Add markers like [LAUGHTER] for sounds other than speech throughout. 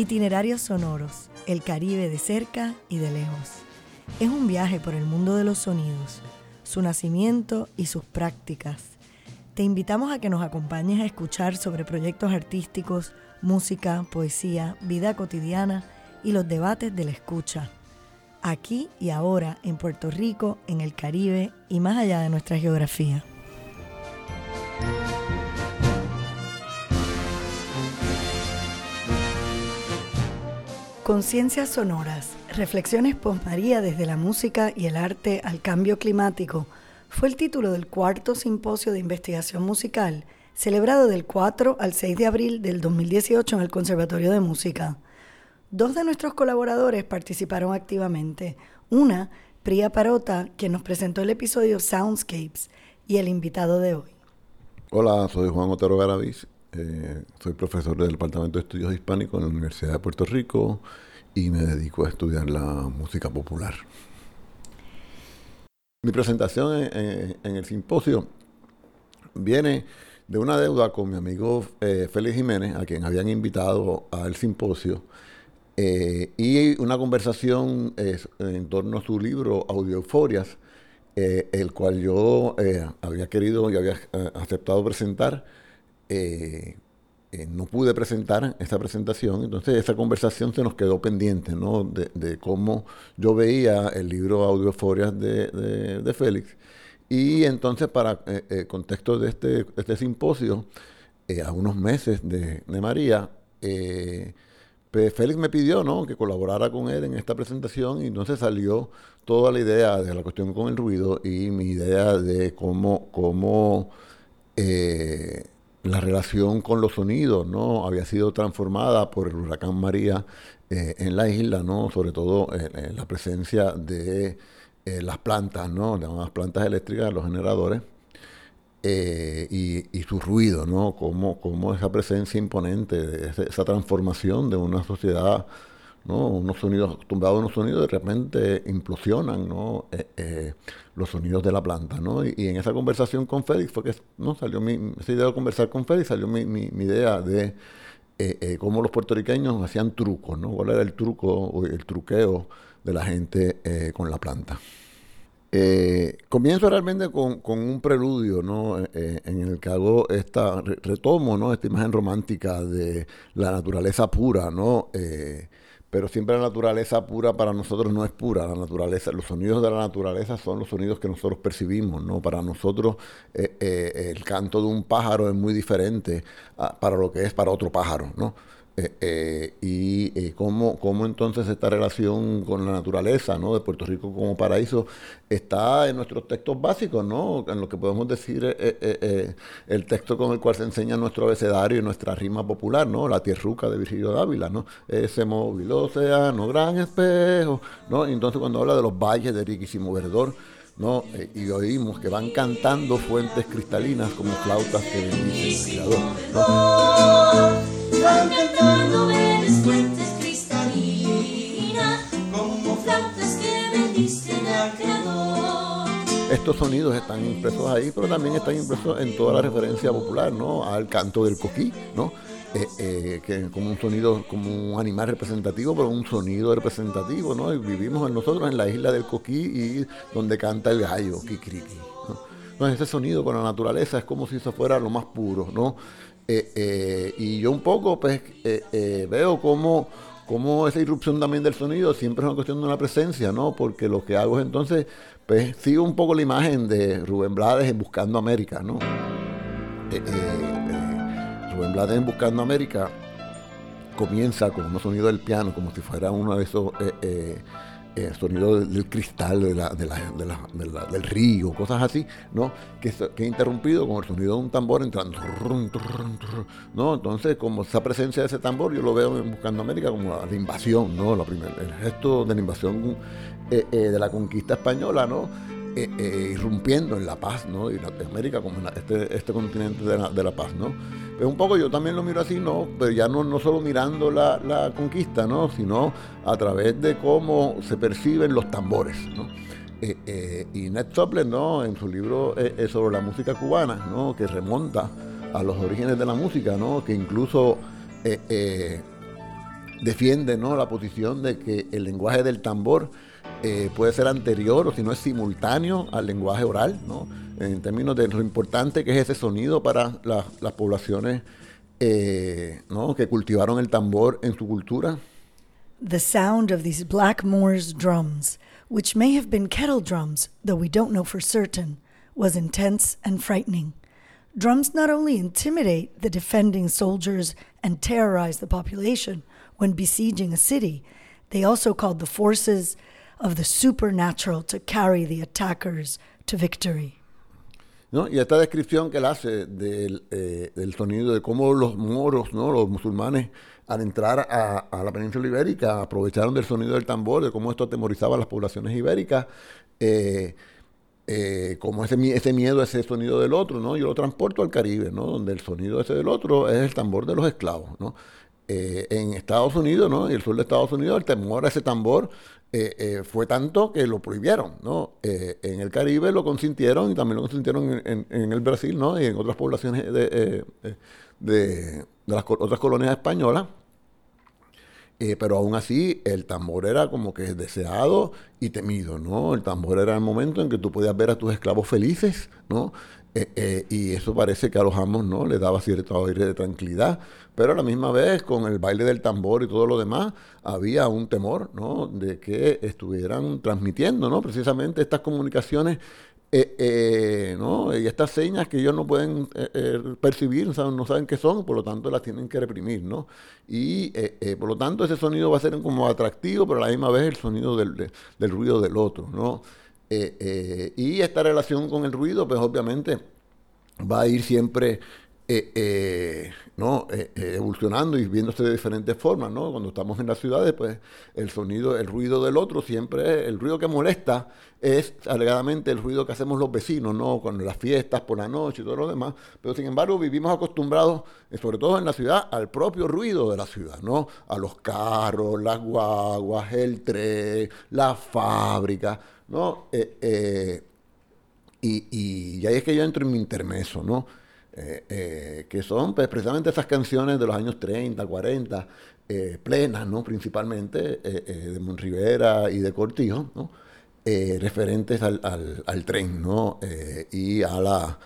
Itinerarios sonoros, el Caribe de cerca y de lejos. Es un viaje por el mundo de los sonidos, su nacimiento y sus prácticas. Te invitamos a que nos acompañes a escuchar sobre proyectos artísticos, música, poesía, vida cotidiana y los debates de la escucha. Aquí y ahora en Puerto Rico, en el Caribe y más allá de nuestra geografía. Conciencias sonoras, reflexiones post María desde la música y el arte al cambio climático, fue el título del cuarto simposio de investigación musical, celebrado del 4 al 6 de abril del 2018 en el Conservatorio de Música. Dos de nuestros colaboradores participaron activamente. Una, Priya Parota, quien nos presentó el episodio Soundscapes, y el invitado de hoy. Hola, soy Juan Otero Garavis eh, soy profesor del Departamento de Estudios Hispánicos en la Universidad de Puerto Rico y me dedico a estudiar la música popular. Mi presentación en, el simposio viene de una deuda con mi amigo eh, Félix Jiménez, a quien habían invitado al simposio, eh, y una conversación en torno a su libro Audioeuforias, el cual yo había querido y había aceptado presentar eh, eh, no pude presentar esta presentación, entonces esa conversación se nos quedó pendiente, ¿no? De, cómo yo veía el libro Audioforias de, de, Félix. Y entonces, para el eh, contexto de este, este simposio, a unos meses de, María, pues Félix me pidió ¿no? que colaborara con él en esta presentación y entonces salió toda la idea de la cuestión con el ruido y mi idea de cómo, cómo la relación con los sonidos, ¿no? Había sido transformada por el huracán María eh, en la isla, ¿no? Sobre todo en la presencia de eh, las plantas, ¿no? Las plantas eléctricas, los generadores, eh, y, su ruido, ¿no? Como, esa presencia imponente, esa transformación de una sociedad ¿no? Unos sonidos, acostumbrados a unos sonidos, de repente implosionan, ¿no? Eh, eh, los sonidos de la planta, ¿no? Y, en esa conversación con Félix fue que, ¿no? Salió mi, esa idea de conversar con Félix, salió mi, mi, idea de eh, cómo los puertorriqueños hacían trucos, ¿no? ¿Cuál era el truco o el truqueo de la gente con la planta? comienzo realmente con, con, un preludio, ¿no? en el que hago esta, retomo, ¿no? Esta imagen romántica de la naturaleza pura, ¿no? Pero siempre la naturaleza pura para nosotros no es pura. La naturaleza, los sonidos de la naturaleza son los sonidos que nosotros percibimos, ¿no? Para nosotros eh, eh, el canto de un pájaro es muy diferente para lo que es para otro pájaro, ¿no? Eh, eh, y eh, cómo, cómo, entonces esta relación con la naturaleza ¿no? de Puerto Rico como paraíso está en nuestros textos básicos, ¿no? en lo que podemos decir el texto con el cual se enseña nuestro abecedario y nuestra rima popular, ¿no? la tierruca de Virgilio Dávila, ¿no? ese móvil océano, gran espejo, ¿no? entonces cuando habla de los valles de riquísimo verdor, ¿no? y oímos que van cantando fuentes cristalinas como flautas que bendicen al Creador. Estos sonidos están impresos ahí, pero también están impresos en toda la referencia popular, ¿no? Al canto del coquí, ¿no? Eh, eh, que como un sonido, como un animal representativo, pero un sonido representativo, ¿no? Y vivimos nosotros en la isla del coquí y donde canta el gallo, kikiriki, ¿no? Entonces ese sonido con la naturaleza es como si eso fuera lo más puro, ¿no? Eh, eh, y yo un poco pues eh, veo cómo, cómo, esa irrupción también del sonido siempre es una cuestión de una presencia, ¿no? Porque lo que hago es entonces, pues sigo un poco la imagen de Rubén Blades en Buscando América, ¿no? Rubén Blades en Buscando América comienza con un sonido del piano, como si fuera uno de esos eh, sonido del, cristal de la, de la, del río, cosas así, ¿no? Que, que interrumpido con el sonido de un tambor entrando, ¿no? Entonces, como esa presencia de ese tambor, yo lo veo en Buscando América como la, invasión, ¿no? La el gesto de la invasión eh, eh, de la conquista española, ¿no? Irrumpiendo en la paz, ¿no? Y América como este, este continente de la, la paz, ¿no? un poco yo también lo miro así, ¿no? Pero ya no, no solo mirando la, conquista, ¿no? Sino a través de cómo se perciben los tambores, ¿no? Eh, eh, y Ned Sopler, ¿no? En su libro eh, sobre la música cubana, ¿no? Que remonta a los orígenes de la música, ¿no? Que incluso defiende ¿no? la posición de que el lenguaje del tambor eh, puede ser anterior o si no es simultáneo al lenguaje oral, ¿no? en términos de lo importante que es ese sonido para las poblaciones eh, ¿no? que cultivaron el tambor en su cultura. The sound of these black Moors drums, which may have been kettle drums, though we don't know for certain, was intense and frightening. Drums not only intimidate the defending soldiers and terrorize the population when besieging a city, they also called the forces of the supernatural to carry the attackers to victory. ¿No? Y esta descripción que él hace del, eh, del, sonido, de cómo los moros, ¿no? los musulmanes, al entrar a, a, la península ibérica, aprovecharon del sonido del tambor, de cómo esto atemorizaba a las poblaciones ibéricas, eh, eh, como ese, ese miedo, ese sonido del otro, ¿no? Yo lo transporto al Caribe, ¿no? Donde el sonido ese del otro es el tambor de los esclavos, ¿no? Eh, en Estados Unidos, ¿no? Y el sur de Estados Unidos, el temor a ese tambor eh, fue tanto que lo prohibieron, ¿no? en el Caribe lo consintieron y también lo consintieron en, el Brasil, ¿no? Y en otras poblaciones de, de las otras colonias españolas. Eh, pero aún así el tambor era como que deseado y temido, ¿no? El tambor era el momento en que tú podías ver a tus esclavos felices, ¿no? Eh, eh, y eso parece que a los amos, ¿no? Le daba cierto aire de tranquilidad, pero a la misma vez con el baile del tambor y todo lo demás, había un temor, ¿no? De que estuvieran transmitiendo, ¿no? Precisamente estas comunicaciones eh, eh, ¿no? Y estas señas que ellos no pueden percibir, no saben, qué son, por lo tanto las tienen que reprimir, ¿no? Y por lo tanto ese sonido va a ser como atractivo, pero a la misma vez el sonido del, del ruido del otro, ¿no? Y esta relación con el ruido, pues obviamente va a ir siempre eh, eh, ¿no? Eh, evolucionando y viéndose de diferentes formas. ¿no? Cuando estamos en las ciudades, pues el sonido, el ruido del otro siempre, el ruido que molesta es alegadamente el ruido que hacemos los vecinos, ¿no? con las fiestas por la noche y todo lo demás. Pero sin embargo vivimos acostumbrados, sobre todo en la ciudad, al propio ruido de la ciudad, ¿no? a los carros, las guaguas, el tren, la fábrica. ¿No? y, y, y ahí es que yo entro en mi intermeso, ¿no? Eh, eh, que son pues, precisamente esas canciones de los años 30, 40, eh, plenas, ¿no? principalmente de Monrivera y de Cortijo, ¿no? referentes al, al, al, tren ¿no? y, a la,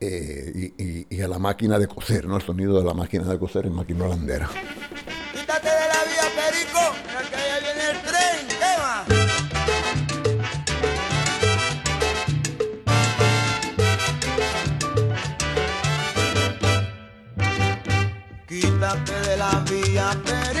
y, y, a la máquina de coser, ¿no? el sonido de la máquina de coser en máquina holandera. Quítate de la vía, Perico, la vía,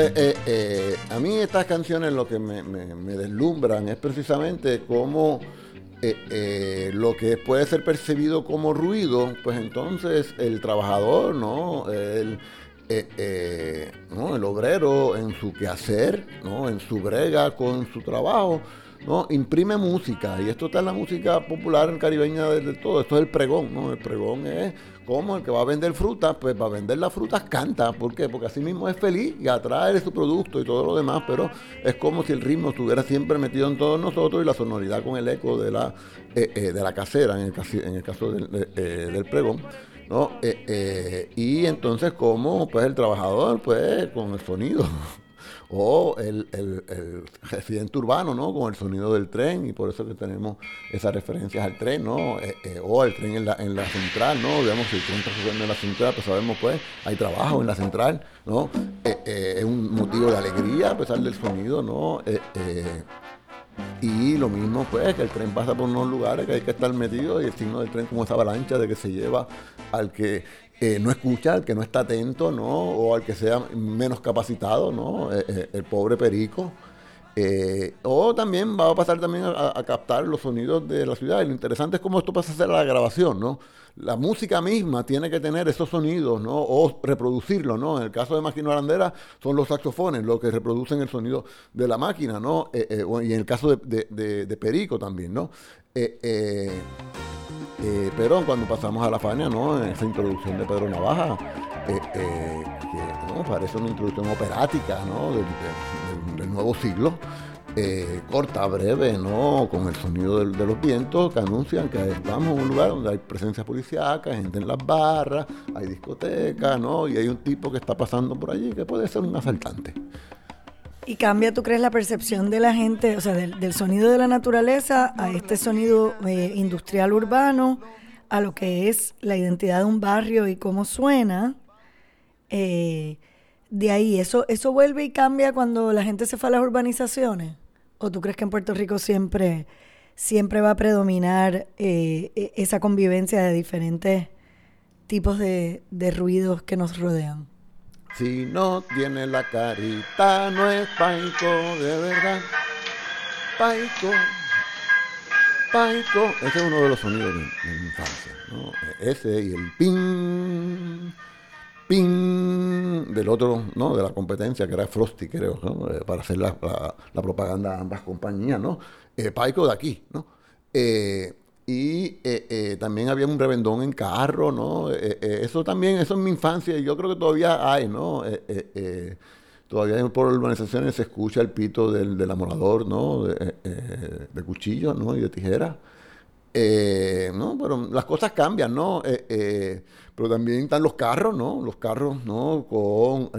Eh, eh, a mí estas canciones lo que me, deslumbran es precisamente cómo eh, lo que puede ser percibido como ruido, pues entonces el trabajador, ¿no? El, ¿no? el obrero en su quehacer, ¿no? en su brega con su trabajo, ¿no? imprime música. Y esto está en la música popular caribeña de, de todo. Esto es el pregón. ¿no? El pregón es como el que va a vender frutas, pues va a vender las frutas canta. ¿Por qué? Porque así mismo es feliz y atrae su producto y todo lo demás, pero es como si el ritmo estuviera siempre metido en todos nosotros y la sonoridad con el eco de la, eh, eh, de la casera, en el, en el caso del, de- eh, del pregón. ¿no? Y entonces como pues el trabajador pues con el sonido [LAUGHS] o el, el- residente urbano ¿no? con el sonido del tren y por eso que tenemos esas referencias al tren ¿no? Eh, eh, o al tren en la, en la central ¿no? digamos si el tren está subiendo en la central pues sabemos pues hay trabajo en la central ¿no? Eh, es un motivo de alegría a pesar del sonido ¿no? Y lo mismo, pues, que el tren pasa por unos lugares que hay que estar metido y el signo del tren como esa avalancha de que se lleva al que eh, no escucha, al que no está atento, ¿no? O al que sea menos capacitado, ¿no? Eh, eh, el pobre perico. O también va a pasar también a, a captar los sonidos de la ciudad. Lo interesante es cómo esto pasa a ser la grabación, ¿no? La música misma tiene que tener esos sonidos, ¿no? O reproducirlo, ¿no? En el caso de Máquina Arandera son los saxofones los que reproducen el sonido de la máquina, ¿no? Y en el caso de, de- de- de Perico también, ¿no? Eh, pero cuando pasamos a la Fania, ¿no? Esa introducción de Pedro Navaja, eh, eh, que ¿no? parece una introducción operática, ¿no? Del, nuevo siglo, eh, corta, breve, ¿no? Con el sonido de, los vientos que anuncian que estamos en un lugar donde hay presencia policíaca, gente en las barras, hay discotecas, ¿no? Y hay un tipo que está pasando por allí que puede ser un asaltante. ¿Y cambia, tú crees, la percepción de la gente, o sea, del, del sonido de la naturaleza a este sonido eh, industrial urbano, a lo que es la identidad de un barrio y cómo suena? Eh, de ahí, ¿eso, ¿eso vuelve y cambia cuando la gente se fue a las urbanizaciones? ¿O tú crees que en Puerto Rico siempre, siempre va a predominar eh, e- esa convivencia de diferentes tipos de, de ruidos que nos rodean? Si no tiene la carita, no es Paico, de verdad. Paico, Paico. Ese es uno de los sonidos de, mi infancia. Ese y el ping, ping del otro, ¿no? De la competencia, que era Frosty, creo, ¿no? Eh, para hacer la, la- la propaganda a ambas compañías, ¿no? Eh, Paico de aquí, ¿no? Eh, y eh, eh, también había un revendón en carro, ¿no? Eh, eh, eso también, eso en mi infancia, yo creo que todavía hay, ¿no? Todavía por urbanizaciones se escucha el pito del, del amolador, ¿no? De, de cuchillo, ¿no? Y de tijera. Eh, no, pero las cosas cambian, ¿no? Pero también están los carros, ¿no? Los carros, ¿no? Con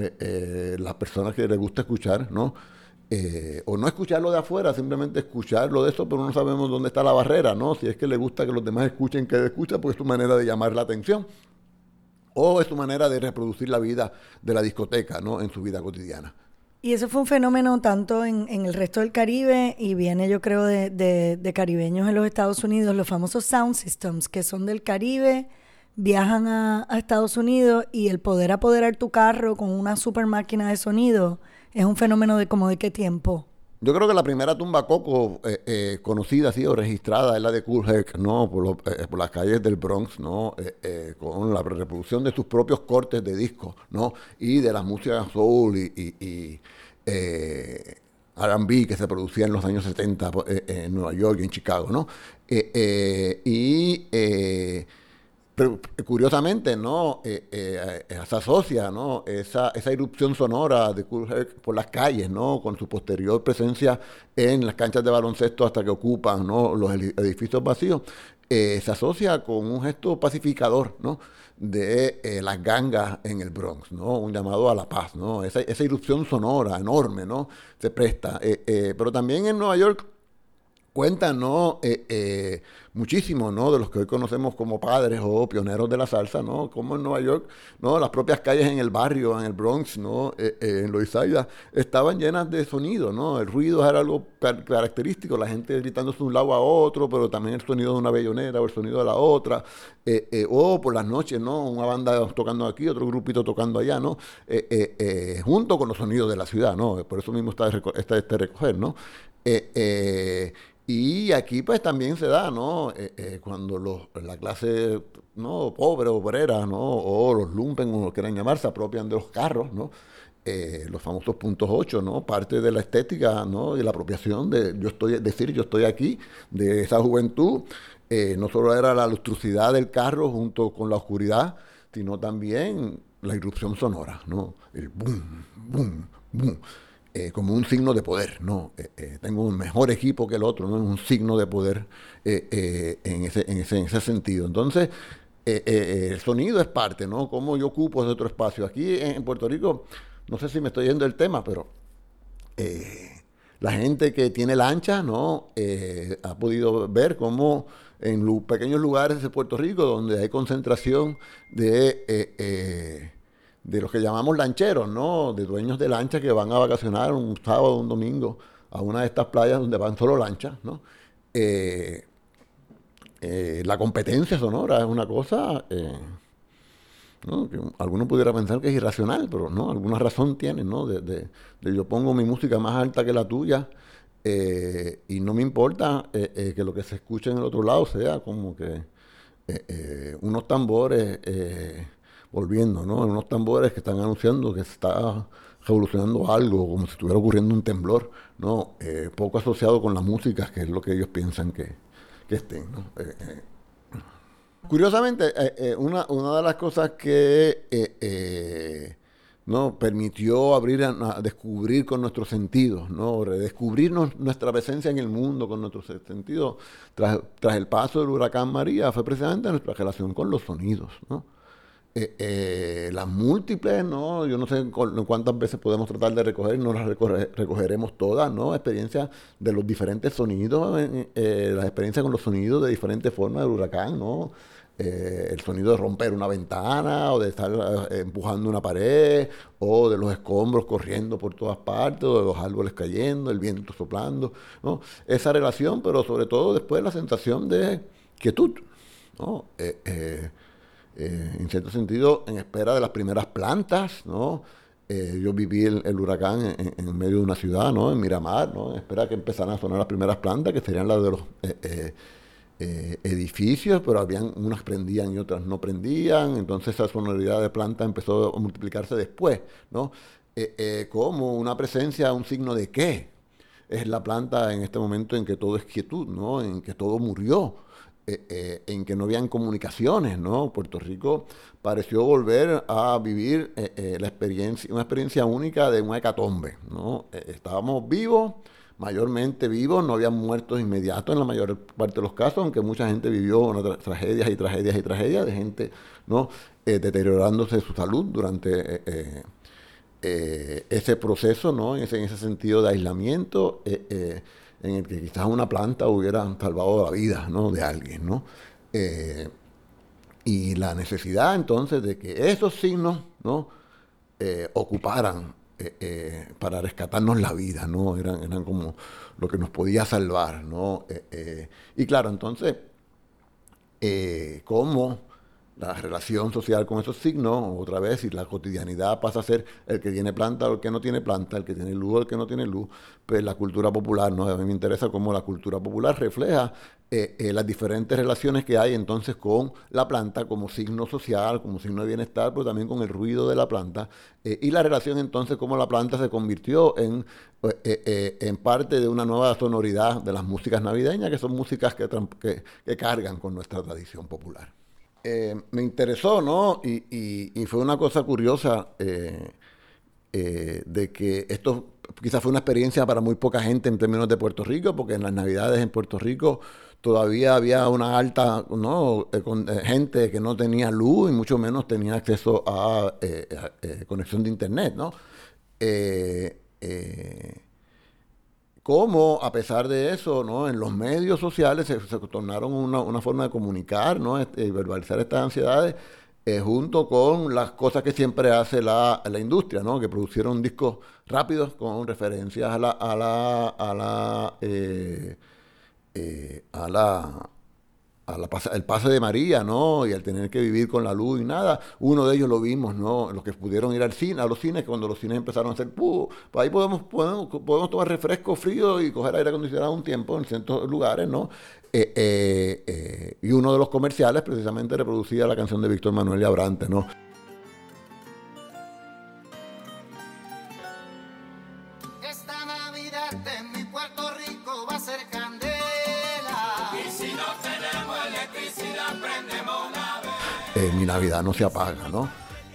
las personas que les gusta escuchar, ¿no? Eh, o no escucharlo de afuera, simplemente escucharlo de eso, pero no sabemos dónde está la barrera, ¿no? Si es que le gusta que los demás escuchen que escucha, pues es tu manera de llamar la atención. O es tu manera de reproducir la vida de la discoteca, ¿no? En su vida cotidiana. Y eso fue un fenómeno tanto en, el resto del Caribe y viene yo creo de, de- de caribeños en los Estados Unidos, los famosos sound systems que son del Caribe, viajan a, a Estados Unidos y el poder apoderar tu carro con una super máquina de sonido es un fenómeno de como de qué tiempo. Yo creo que la primera tumba coco eh, eh, conocida así o registrada es la de Cool Herc, ¿no? Por, eh, las calles del Bronx, ¿no? Con la reproducción de sus propios cortes de disco, ¿no? Y de las músicas soul y, y, y, R&B que se producía en los años 70 pues, eh, eh, en Nueva York y en Chicago, ¿no? Y pero curiosamente, ¿no? Eh, eh, se asocia, ¿no? Esa, esa irrupción sonora de Herc por las calles, ¿no? Con su posterior presencia en las canchas de baloncesto hasta que ocupan, ¿no? Los edi- edificios vacíos, eh, se asocia con un gesto pacificador, ¿no? De las gangas en el Bronx, ¿no? Un llamado a la paz, ¿no? Esa, esa irrupción sonora enorme, ¿no? Se presta. Pero también en Nueva York cuentan, ¿no? Eh, eh, muchísimo, ¿no? De los que hoy conocemos como padres o pioneros de la salsa, ¿no? Como en Nueva York, ¿no? Las propias calles en el barrio, en el Bronx, ¿no? Eh, eh, en estaban llenas de sonido, ¿no? El ruido era algo car- característico, la gente gritándose de un lado a otro, pero también el sonido de una bellonera o el sonido de la otra, eh, eh, o por las noches, ¿no? Una banda tocando aquí, otro grupito tocando allá, ¿no? Eh, eh, junto con los sonidos de la ciudad, ¿no? Por eso mismo está, este recoger, ¿no? Y aquí pues también se da, ¿no? Eh, eh, cuando la clase no pobre, obrera, ¿no? O los lumpen, o lo quieran llamar, se apropian de los carros. Eh, los famosos puntos 8, ¿no? Parte de la estética, ¿no? Y la apropiación de yo estoy, decir yo estoy aquí, de esa juventud, no solo era la lustrucidad del carro junto con la oscuridad, sino también la irrupción sonora, ¿no? El boom, boom, boom. Eh, como un signo de poder, ¿no? Eh, eh, tengo un mejor equipo que el otro, ¿no? Es un signo de poder en, ese, en, ese, en ese sentido. Entonces, el sonido es parte, ¿no? Cómo yo ocupo otro espacio. Aquí en, Puerto Rico, no sé si me estoy yendo del tema, pero la gente que tiene lancha, ¿no? Ha podido ver cómo en lu- pequeños lugares de Puerto Rico, donde hay concentración de, de los que llamamos lancheros, ¿no? De dueños de lanchas que van a vacacionar un sábado o un domingo a una de estas playas donde van solo lanchas, ¿no? Eh, eh, la competencia sonora es una cosa eh, ¿no? que alguno pudiera pensar que es irracional, pero no, alguna razón tiene, ¿no? De, yo pongo mi música más alta que la tuya y no me importa que lo que se escuche en el otro lado sea como que unos tambores volviendo, ¿no? Unos tambores que están anunciando que se está revolucionando algo, como si estuviera ocurriendo un temblor, ¿no? Eh, poco asociado con la música, que es lo que ellos piensan que, que estén, ¿no? Eh, eh, Curiosamente, eh, eh, una, una de las cosas que eh, ¿no? permitió abrir a, a descubrir con nuestros sentidos, ¿no? redescubrirnos nuestra presencia en el mundo con nuestros sentidos tras, tras el paso del huracán María fue precisamente nuestra relación con los sonidos. ¿no? Eh, eh, las múltiples, ¿no? Yo no sé cu- cuántas veces podemos tratar de recoger, no las recoge- recogeremos todas, ¿no? Experiencias de los diferentes sonidos, eh, las experiencias con los sonidos de diferentes formas del huracán, ¿no? El sonido de romper una ventana o de estar empujando una pared o de los escombros corriendo por todas partes o de los árboles cayendo, el viento soplando, ¿no? Esa relación, pero sobre todo después la sensación de quietud, ¿no? En cierto sentido, en espera de las primeras plantas, ¿no? Eh, yo viví el, el huracán en, medio de una ciudad, ¿no? En Miramar, ¿no? En espera que empezaran a sonar las primeras plantas, que serían las de los eh, eh, edificios, pero habían unas prendían y otras no prendían, entonces esa sonoridad de planta empezó a multiplicarse después, ¿no? Como una presencia, un signo de qué es la planta en este momento en que todo es quietud, ¿no? En que todo murió, eh, eh, en que no habían comunicaciones. Puerto Rico pareció volver a vivir eh, la experiencia, una experiencia única de una hecatombe, estábamos vivos, mayormente vivos, no habían muertos inmediatos en la mayor parte de los casos, aunque mucha gente vivió tragedias y tragedias y tragedias de gente, deteriorándose su salud durante ese proceso. En ese, en ese sentido de aislamiento, en el que quizás una planta hubiera salvado la vida, ¿no? De alguien, ¿no? Eh, y la necesidad entonces de que esos signos, ¿no? Eh, ocuparan eh, para rescatarnos la vida, ¿no? Eran, como lo que nos podía salvar, ¿no? Y claro, entonces, cómo la relación social con esos signos, otra vez, y la cotidianidad pasa a ser el que tiene planta o el que no tiene planta, el que tiene luz o el que no tiene luz, pues la cultura popular, ¿no? A mí me interesa cómo la cultura popular refleja eh, eh, las diferentes relaciones que hay entonces con la planta como signo social, como signo de bienestar, pero también con el ruido de la planta, eh, y la relación entonces cómo la planta se convirtió en, en parte de una nueva sonoridad de las músicas navideñas, que son músicas que- que cargan con nuestra tradición popular eh, me interesó, ¿no? Y, fue una cosa curiosa eh, eh, de que esto quizás fue una experiencia para muy poca gente en términos de Puerto Rico, porque en las Navidades en Puerto Rico todavía había una alta, ¿no? Gente que no tenía luz y mucho menos tenía acceso a, conexión de internet, ¿no? Cómo, a pesar de eso, ¿no? en los medios sociales se, tornaron una, una forma de comunicar ¿no? Este, verbalizar estas ansiedades, eh, junto con las cosas que siempre hace la, la industria, ¿no? que producieron discos rápidos con referencias a la, a la, a la, eh, a la el pase de María, ¿no? Y al tener que vivir con la luz y nada. Uno de ellos lo vimos, ¿no? Los que pudieron ir al cine, a los cines, cuando los cines empezaron a hacer, ¡puh! pues ahí podemos, podemos, podemos tomar refresco frío y coger aire acondicionado un tiempo en ciertos lugares, ¿no? Eh, eh, eh, y uno de los comerciales precisamente reproducía la canción de Víctor Manuel y Abrante, ¿no? Eh, mi Navidad no se apaga, ¿no?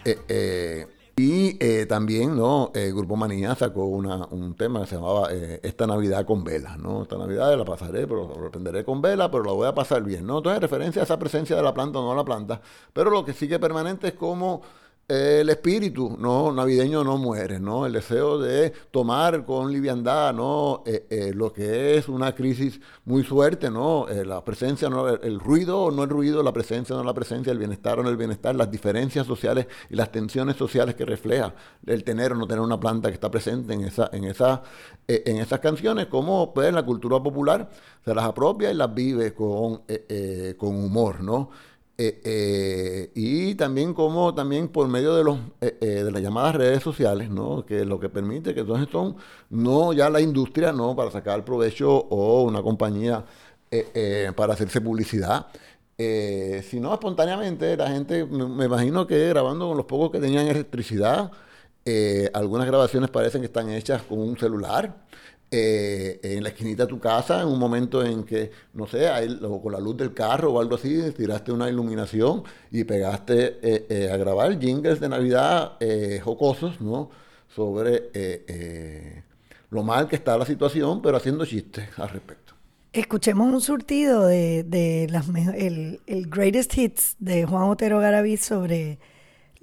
Eh, eh, y también, ¿no? El Grupo Manía sacó una- un tema que se llamaba Esta Navidad con velas, ¿no? Esta Navidad la pasaré, pero la prenderé con vela, pero la voy a pasar bien, ¿no? Entonces, referencia a esa presencia de la planta o no la planta, pero lo que sigue permanente es como el espíritu no navideño no muere, ¿no? El deseo de tomar con liviandad, ¿no? Eh, eh, lo que es una crisis muy fuerte, ¿no? Eh, la presencia, ¿no? El, ruido o no el ruido, la presencia o no la presencia, el bienestar o no el bienestar, las diferencias sociales y las tensiones sociales que refleja el tener o no tener una planta que está presente en, esa, en, esa, en esas canciones, como pues la cultura popular se las apropia y las vive con, con humor, ¿no? Eh, eh, y también como también por medio de los eh, de las llamadas redes sociales, ¿no? Que lo que permite que entonces son no ya la industria, no para sacar provecho o una compañía para hacerse publicidad, sino espontáneamente la gente, me, imagino que grabando con los pocos que tenían electricidad, algunas grabaciones parecen que están hechas con un celular eh, en la esquinita de tu casa, en un momento en que, no sé, ahí, con la luz del carro o algo así, tiraste una iluminación y pegaste eh, eh, a grabar jingles de Navidad jocosos, ¿no? Sobre lo mal que está la situación, pero haciendo chistes al respecto. Escuchemos un surtido de, de las el, el Greatest Hits de Juan Otero Garaví sobre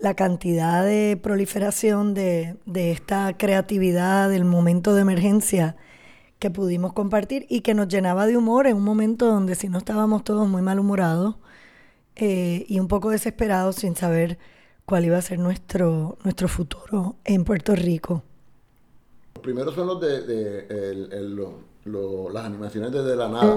la cantidad de proliferación de, de esta creatividad del momento de emergencia que pudimos compartir y que nos llenaba de humor en un momento donde si no estábamos todos muy malhumorados eh, y un poco desesperados sin saber cuál iba a ser nuestro, nuestro futuro en Puerto Rico. Los primeros son los de, de el- el- lo- las animaciones desde la nada.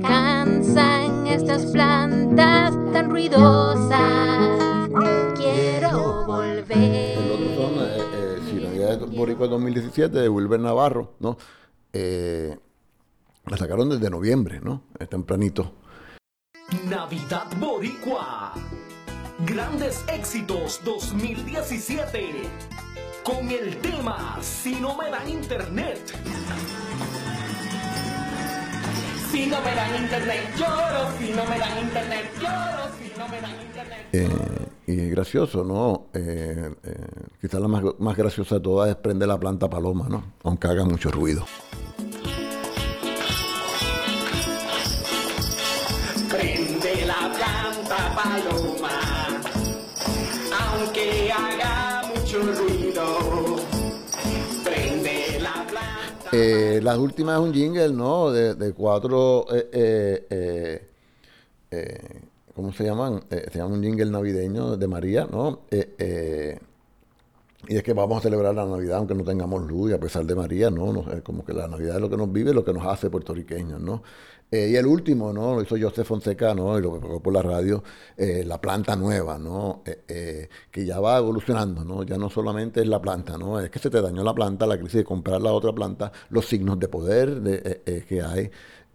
Me cansan estas plantas tan ruidosas. Quiero El volver. otro son, eh, eh, si Navidad de Boricua 2017, de Wilber Navarro, ¿no? Eh, la sacaron desde noviembre, ¿no? Tempranito. Navidad Boricua. Grandes éxitos 2017. Con el tema Si no me dan internet. Si no me dan internet, lloro. Si no me dan internet, lloro. Si no me dan internet. Eh, y es gracioso, ¿no? Eh, eh, quizás la más, más graciosa de todas es prender la planta paloma, ¿no? Aunque haga mucho ruido. Eh, las últimas es un jingle, ¿no? De, cuatro, eh, eh, ¿cómo se llaman? Se llama un jingle navideño de María, ¿no? Y es que vamos a celebrar la Navidad aunque no tengamos luz y a pesar de María, ¿no? no sé, como que la Navidad es lo que nos vive, lo que nos hace puertorriqueños, ¿no? Eh, y el último, ¿no? Lo hizo José Fonseca, ¿no? Y lo que pegó por la radio, eh, la planta nueva, ¿no? Eh, eh, que ya va evolucionando, ¿no? Ya no solamente es la planta, ¿no? Es que se te dañó la planta, la crisis de comprar la otra planta, los signos de poder de, eh, eh, que hay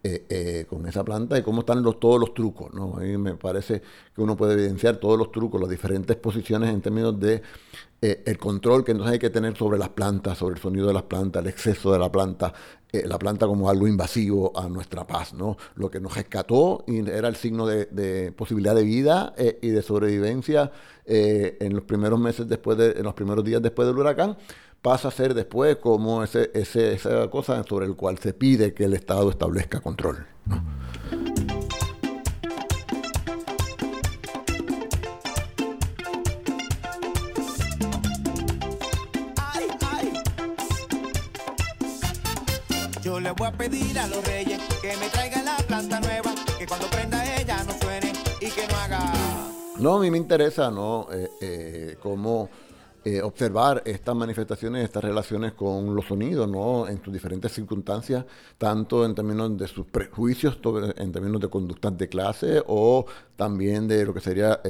eh, eh, con esa planta y cómo están los, todos los trucos, ¿no? A mí me parece que uno puede evidenciar todos los trucos, las diferentes posiciones en términos de eh, el control que entonces hay que tener sobre las plantas, sobre el sonido de las plantas, el exceso de la planta, eh, la planta como algo invasivo a nuestra paz, ¿no? Lo que nos rescató y era el signo de, posibilidad de vida eh, y de sobrevivencia en los primeros meses después de, en los primeros días después del huracán, pasa a ser después como esa cosa sobre el cual se pide que el Estado establezca control. ¿no? Voy a pedir a los reyes que me traigan la planta nueva, que cuando prenda ella no suene y que no haga. No, a mí me interesa, ¿no? Eh, eh, cómo eh, observar estas manifestaciones, estas relaciones con los sonidos, ¿no? En sus diferentes circunstancias, tanto en términos de sus prejuicios, en términos de conductas de clase o también de lo que sería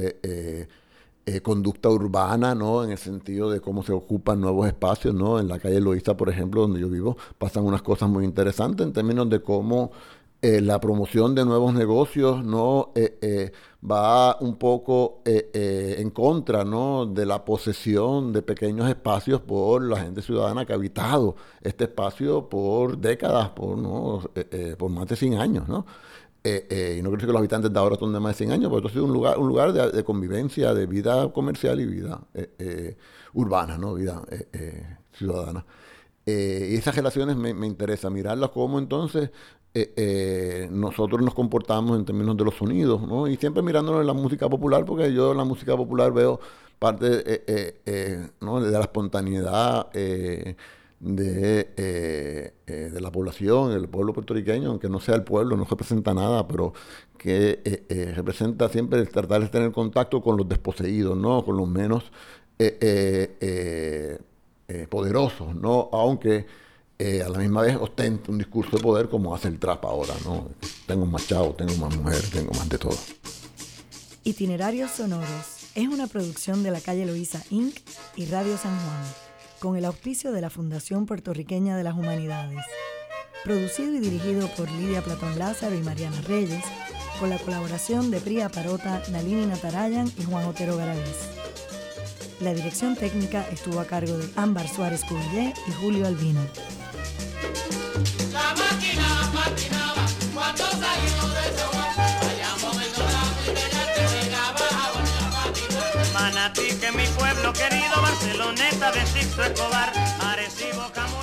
eh, conducta urbana, ¿no? En el sentido de cómo se ocupan nuevos espacios, ¿no? En la calle Loíza, por ejemplo, donde yo vivo, pasan unas cosas muy interesantes en términos de cómo eh, la promoción de nuevos negocios no Eh, va un poco en contra ¿no? de la posesión de pequeños espacios por la gente ciudadana que ha habitado este espacio por décadas, por, ¿no? Por más de 100 años. ¿no? Eh, eh, y no creo que los habitantes de ahora son de más de 100 años, porque esto ha sido un lugar, un lugar de, convivencia, de vida comercial y vida eh, urbana, ¿no? vida ciudadana. Y esas relaciones me, me interesa mirarlas como entonces nosotros nos comportamos en términos de los sonidos, ¿no? Y siempre mirándonos en la música popular, porque yo en la música popular veo parte ¿no? de la espontaneidad de, eh, eh, de la población, el pueblo puertorriqueño, aunque no sea el pueblo, no representa nada, pero que eh, eh, representa siempre el tratar de tener contacto con los desposeídos, ¿no? Con los menos eh, eh, poderosos, ¿no? Aunque a la misma vez ostenta un discurso de poder como hace el trap ahora, ¿no? Tengo más chavo, tengo más mujer, tengo más de todo. Itinerarios Sonoros es una producción de la calle Loíza Inc. y Radio San Juan, con el auspicio de la Fundación Puertorriqueña de las Humanidades. Producido y dirigido por Lidia Platón Lázaro y Mariana Reyes, con la colaboración de Priya Parota, Nalini Natarayan y Juan Otero Garavés. La dirección técnica estuvo a cargo de Ámbar Suárez Cubillé y Julio Albino. La máquina patinaba cuando de. Manatí, que mi pueblo querido, Barceloneta Sixto Escobar, Arecibo, Ati.